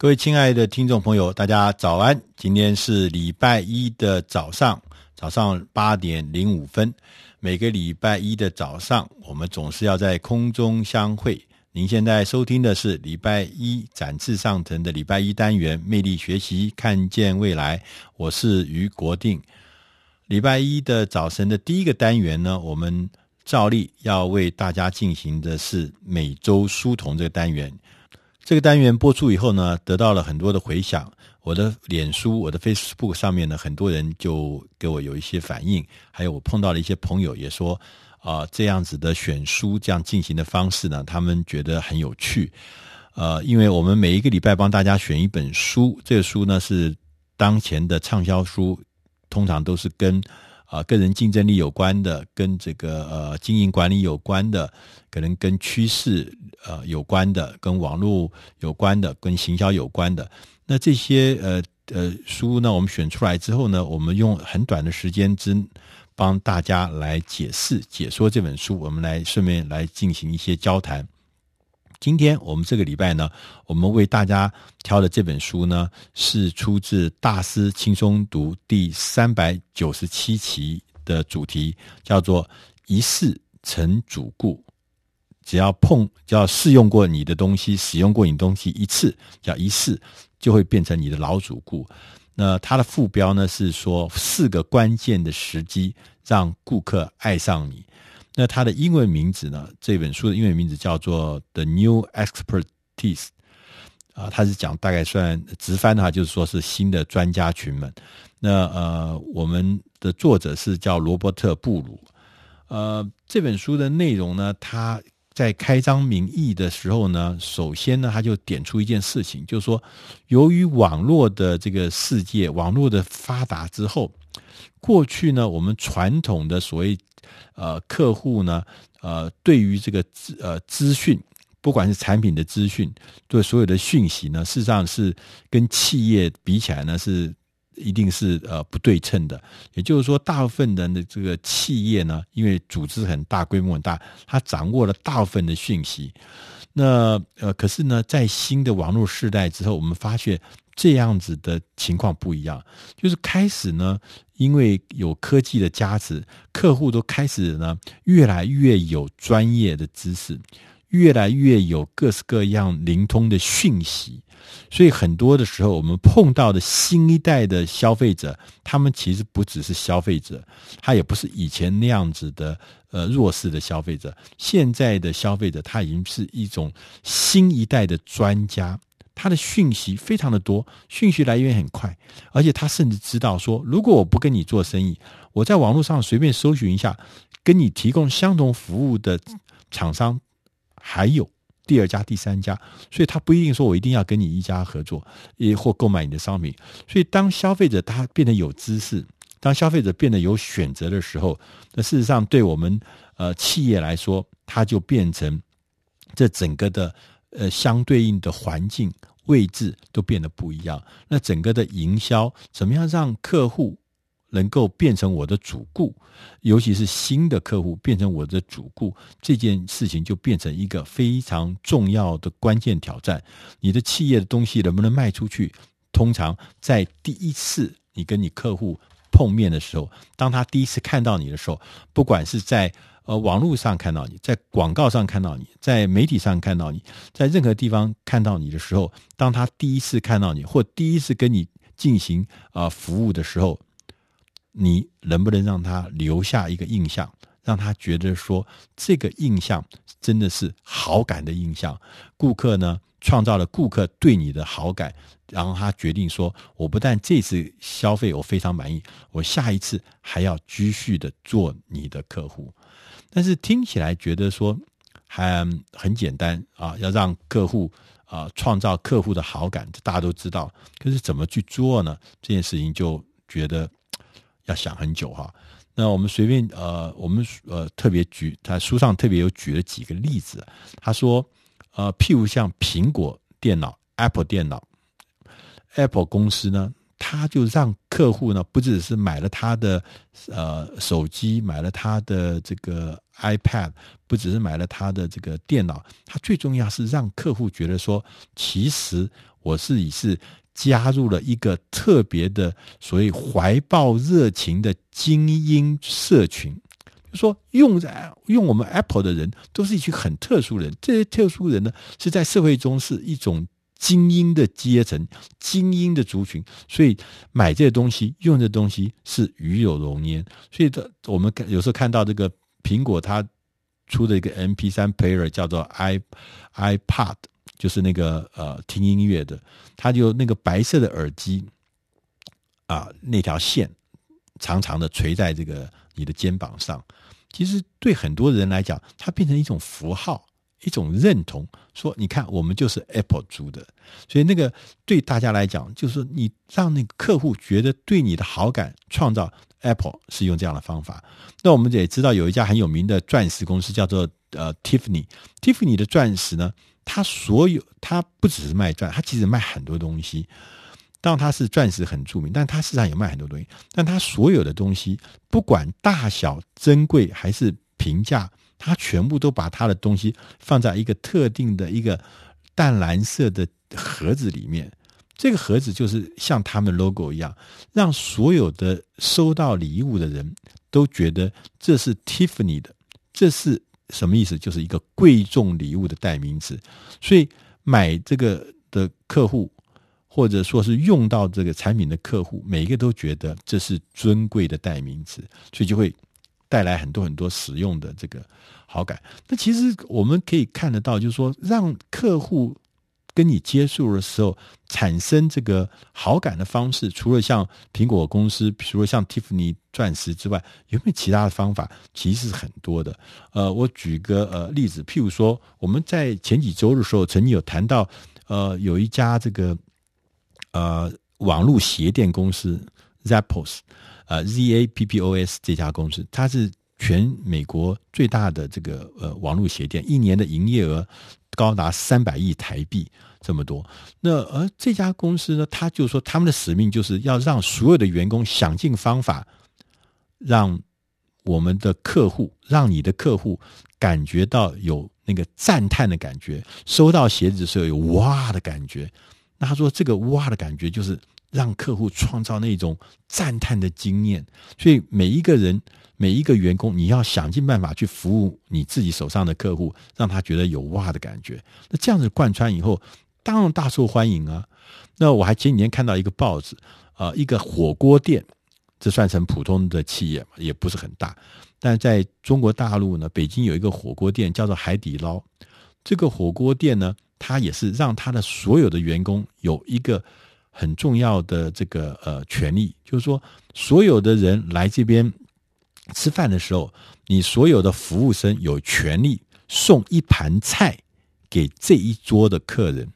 各位亲爱的听众朋友，大家早安！今天是礼拜一的早上，早上八点零五分。每个礼拜一的早上，我们总是要在空中相会。您现在收听的是礼拜一展翅上腾的礼拜一单元——魅力学习，看见未来。我是于国定。礼拜一的早晨的第一个单元呢，我们照例要为大家进行的是每周书童这个单元。这个单元播出以后呢，得到了很多的回响。我的脸书、我的 Facebook 上面呢，很多人就给我有一些反应，还有我碰到了一些朋友也说，啊、这样子的选书这样进行的方式呢，他们觉得很有趣。呃，因为我们每一个礼拜帮大家选一本书，这个书呢是当前的畅销书，通常都是跟。啊，个人竞争力有关的，跟这个呃经营管理有关的，可能跟趋势呃有关的，跟网络有关的，跟行销有关的。那这些呃呃书呢，我们选出来之后呢，我们用很短的时间之帮大家来解释解说这本书，我们来顺便来进行一些交谈。今天我们这个礼拜呢，我们为大家挑的这本书呢，是出自《大师轻松读》第三百九十七期的主题，叫做“一试成主顾”。只要碰，只要试用过你的东西，使用过你东西一次，叫一试，就会变成你的老主顾。那它的副标呢是说四个关键的时机，让顾客爱上你。那它的英文名字呢？这本书的英文名字叫做《The New Expertise》啊，它是讲大概算直翻的话，就是说是新的专家群们。那呃，我们的作者是叫罗伯特·布鲁。呃，这本书的内容呢，他在开宗明义的时候呢，首先呢，他就点出一件事情，就是说，由于网络的这个世界，网络的发达之后，过去呢，我们传统的所谓呃，客户呢，呃，对于这个资呃资讯，不管是产品的资讯，对所有的讯息呢，事实上是跟企业比起来呢，是一定是呃不对称的。也就是说，大部分人的这个企业呢，因为组织很大，规模很大，它掌握了大部分的讯息。那呃，可是呢，在新的网络时代之后，我们发现。这样子的情况不一样，就是开始呢，因为有科技的加持，客户都开始呢，越来越有专业的知识，越来越有各式各样灵通的讯息，所以很多的时候，我们碰到的新一代的消费者，他们其实不只是消费者，他也不是以前那样子的呃弱势的消费者，现在的消费者他已经是一种新一代的专家。他的讯息非常的多，讯息来源很快，而且他甚至知道说，如果我不跟你做生意，我在网络上随便搜寻一下，跟你提供相同服务的厂商还有第二家、第三家，所以他不一定说我一定要跟你一家合作，也或购买你的商品。所以当消费者他变得有知识，当消费者变得有选择的时候，那事实上对我们呃企业来说，它就变成这整个的。呃，相对应的环境位置都变得不一样。那整个的营销，怎么样让客户能够变成我的主顾，尤其是新的客户变成我的主顾，这件事情就变成一个非常重要的关键挑战。你的企业的东西能不能卖出去？通常在第一次你跟你客户碰面的时候，当他第一次看到你的时候，不管是在呃，网络上看到你，在广告上看到你，在媒体上看到你，在任何地方看到你的时候，当他第一次看到你，或第一次跟你进行啊、呃、服务的时候，你能不能让他留下一个印象，让他觉得说这个印象真的是好感的印象？顾客呢，创造了顾客对你的好感，然后他决定说，我不但这次消费我非常满意，我下一次还要继续的做你的客户。但是听起来觉得说还很简单啊，要让客户啊创造客户的好感，这大家都知道。可是怎么去做呢？这件事情就觉得要想很久哈。那我们随便呃，我们呃特别举他书上特别有举了几个例子。他说呃，譬如像苹果电脑 Apple 电脑，Apple 公司呢，他就让客户呢，不只是买了他的呃手机，买了他的这个 iPad，不只是买了他的这个电脑，他最重要是让客户觉得说，其实我自己是加入了一个特别的所谓怀抱热情的精英社群。就说用在用我们 Apple 的人都是一群很特殊人，这些特殊人呢是在社会中是一种。精英的阶层，精英的族群，所以买这些东西、用这东西是与有荣焉。所以，这我们有时候看到这个苹果它出的一个 MP3 player 叫做 i iPad 就是那个呃听音乐的，它就那个白色的耳机啊，那条线长长的垂在这个你的肩膀上。其实对很多人来讲，它变成一种符号。一种认同，说你看，我们就是 Apple 出的，所以那个对大家来讲，就是你让那个客户觉得对你的好感，创造 Apple 是用这样的方法。那我们也知道有一家很有名的钻石公司叫做呃 Tiffany，Tiffany 的钻石呢，他所有他不只是卖钻，他其实卖很多东西。当然它是钻石很著名，但他市场也卖很多东西。但他所有的东西，不管大小、珍贵还是平价。他全部都把他的东西放在一个特定的一个淡蓝色的盒子里面，这个盒子就是像他们 logo 一样，让所有的收到礼物的人都觉得这是 Tiffany 的，这是什么意思？就是一个贵重礼物的代名词。所以买这个的客户，或者说是用到这个产品的客户，每一个都觉得这是尊贵的代名词，所以就会。带来很多很多使用的这个好感。那其实我们可以看得到，就是说，让客户跟你接触的时候产生这个好感的方式，除了像苹果公司，比如说像蒂芙尼钻石之外，有没有其他的方法？其实是很多的。呃，我举个呃例子，譬如说，我们在前几周的时候曾经有谈到，呃，有一家这个呃网络鞋店公司 Zappos。呃，Zappos 这家公司，它是全美国最大的这个呃网络鞋店，一年的营业额高达三百亿台币这么多。那而这家公司呢，他就说他们的使命就是要让所有的员工想尽方法，让我们的客户，让你的客户感觉到有那个赞叹的感觉，收到鞋子的时候有哇的感觉。那他说这个哇的感觉就是。让客户创造那种赞叹的经验，所以每一个人、每一个员工，你要想尽办法去服务你自己手上的客户，让他觉得有哇的感觉。那这样子贯穿以后，当然大受欢迎啊。那我还前几年看到一个报纸，啊，一个火锅店，这算成普通的企业，也不是很大。但在中国大陆呢，北京有一个火锅店叫做海底捞。这个火锅店呢，它也是让他的所有的员工有一个。很重要的这个呃权利，就是说，所有的人来这边吃饭的时候，你所有的服务生有权利送一盘菜给这一桌的客人，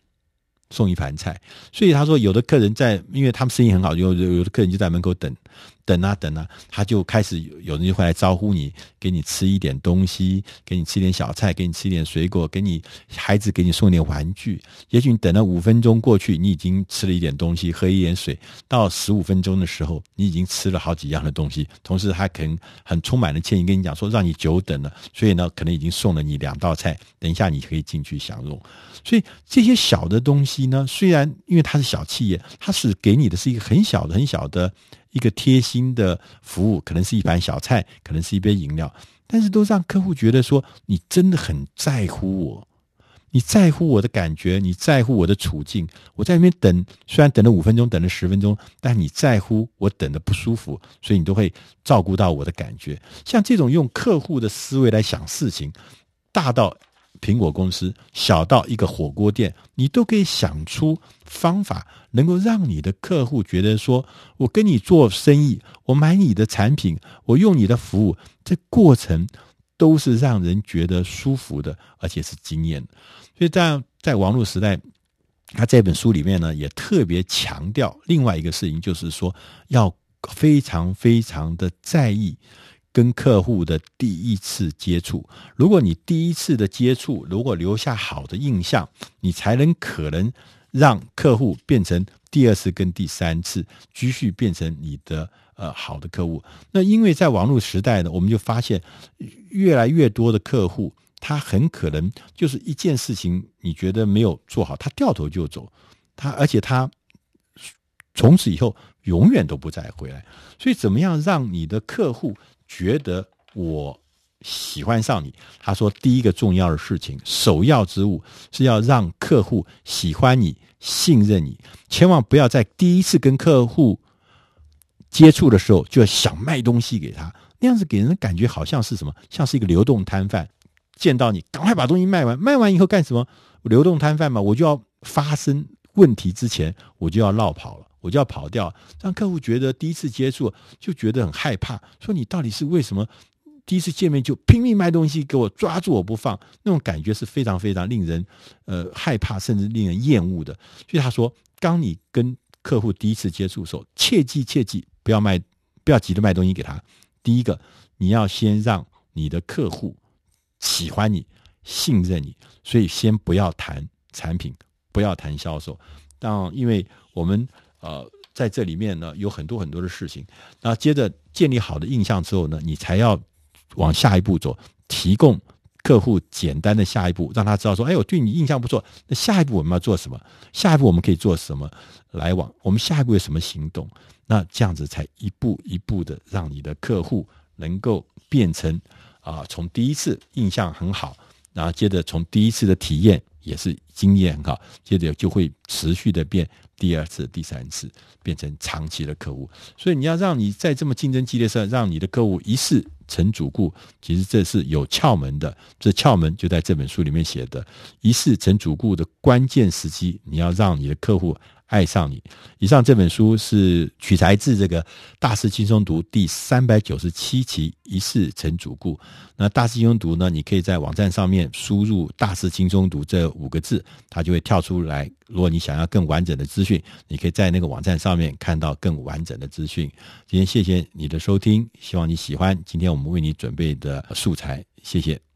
送一盘菜。所以他说，有的客人在，因为他们生意很好，有有的客人就在门口等。等啊等啊，他就开始有人就会来招呼你，给你吃一点东西，给你吃一点小菜，给你吃一点水果，给你孩子给你送点玩具。也许你等了五分钟过去，你已经吃了一点东西，喝一点水。到十五分钟的时候，你已经吃了好几样的东西。同时，他可能很充满了歉意跟你讲说，让你久等了，所以呢，可能已经送了你两道菜，等一下你可以进去享用。所以这些小的东西呢，虽然因为它是小企业，它是给你的是一个很小的、很小的。一个贴心的服务，可能是一盘小菜，可能是一杯饮料，但是都让客户觉得说，你真的很在乎我，你在乎我的感觉，你在乎我的处境。我在那边等，虽然等了五分钟，等了十分钟，但你在乎我等的不舒服，所以你都会照顾到我的感觉。像这种用客户的思维来想事情，大到。苹果公司小到一个火锅店，你都可以想出方法，能够让你的客户觉得说：我跟你做生意，我买你的产品，我用你的服务，这过程都是让人觉得舒服的，而且是惊艳。所以，在在网络时代，他这本书里面呢，也特别强调另外一个事情，就是说要非常非常的在意。跟客户的第一次接触，如果你第一次的接触如果留下好的印象，你才能可能让客户变成第二次跟第三次继续变成你的呃好的客户。那因为在网络时代呢，我们就发现越来越多的客户，他很可能就是一件事情你觉得没有做好，他掉头就走，他而且他从此以后永远都不再回来。所以，怎么样让你的客户觉得我喜欢上你？他说，第一个重要的事情，首要之务是要让客户喜欢你。信任你，千万不要在第一次跟客户接触的时候就要想卖东西给他，那样子给人的感觉好像是什么？像是一个流动摊贩，见到你赶快把东西卖完，卖完以后干什么？流动摊贩嘛，我就要发生问题之前，我就要落跑了，我就要跑掉，让客户觉得第一次接触就觉得很害怕，说你到底是为什么？第一次见面就拼命卖东西给我，抓住我不放，那种感觉是非常非常令人呃害怕，甚至令人厌恶的。所以他说，当你跟客户第一次接触的时候，切记切记不要卖，不要急着卖东西给他。第一个，你要先让你的客户喜欢你、信任你，所以先不要谈产品，不要谈销售。当因为我们呃在这里面呢有很多很多的事情，那接着建立好的印象之后呢，你才要。往下一步走，提供客户简单的下一步，让他知道说：“哎，我对你印象不错。那下一步我们要做什么？下一步我们可以做什么来往？我们下一步有什么行动？那这样子才一步一步的让你的客户能够变成啊、从第一次印象很好，然后接着从第一次的体验也是经验很好，接着就会持续的变第二次、第三次，变成长期的客户。所以你要让你在这么竞争激烈上，让你的客户一试。”成主顾，其实这是有窍门的。这窍门就在这本书里面写的，一试成主顾的关键时机，你要让你的客户爱上你。以上这本书是取材自这个《大师轻松读》第三百九十七期“一世成主顾”。那“大师轻松读”呢？你可以在网站上面输入“大师轻松读”这五个字，它就会跳出来。如果你想要更完整的资讯，你可以在那个网站上面看到更完整的资讯。今天谢谢你的收听，希望你喜欢今天我们为你准备的素材。谢谢。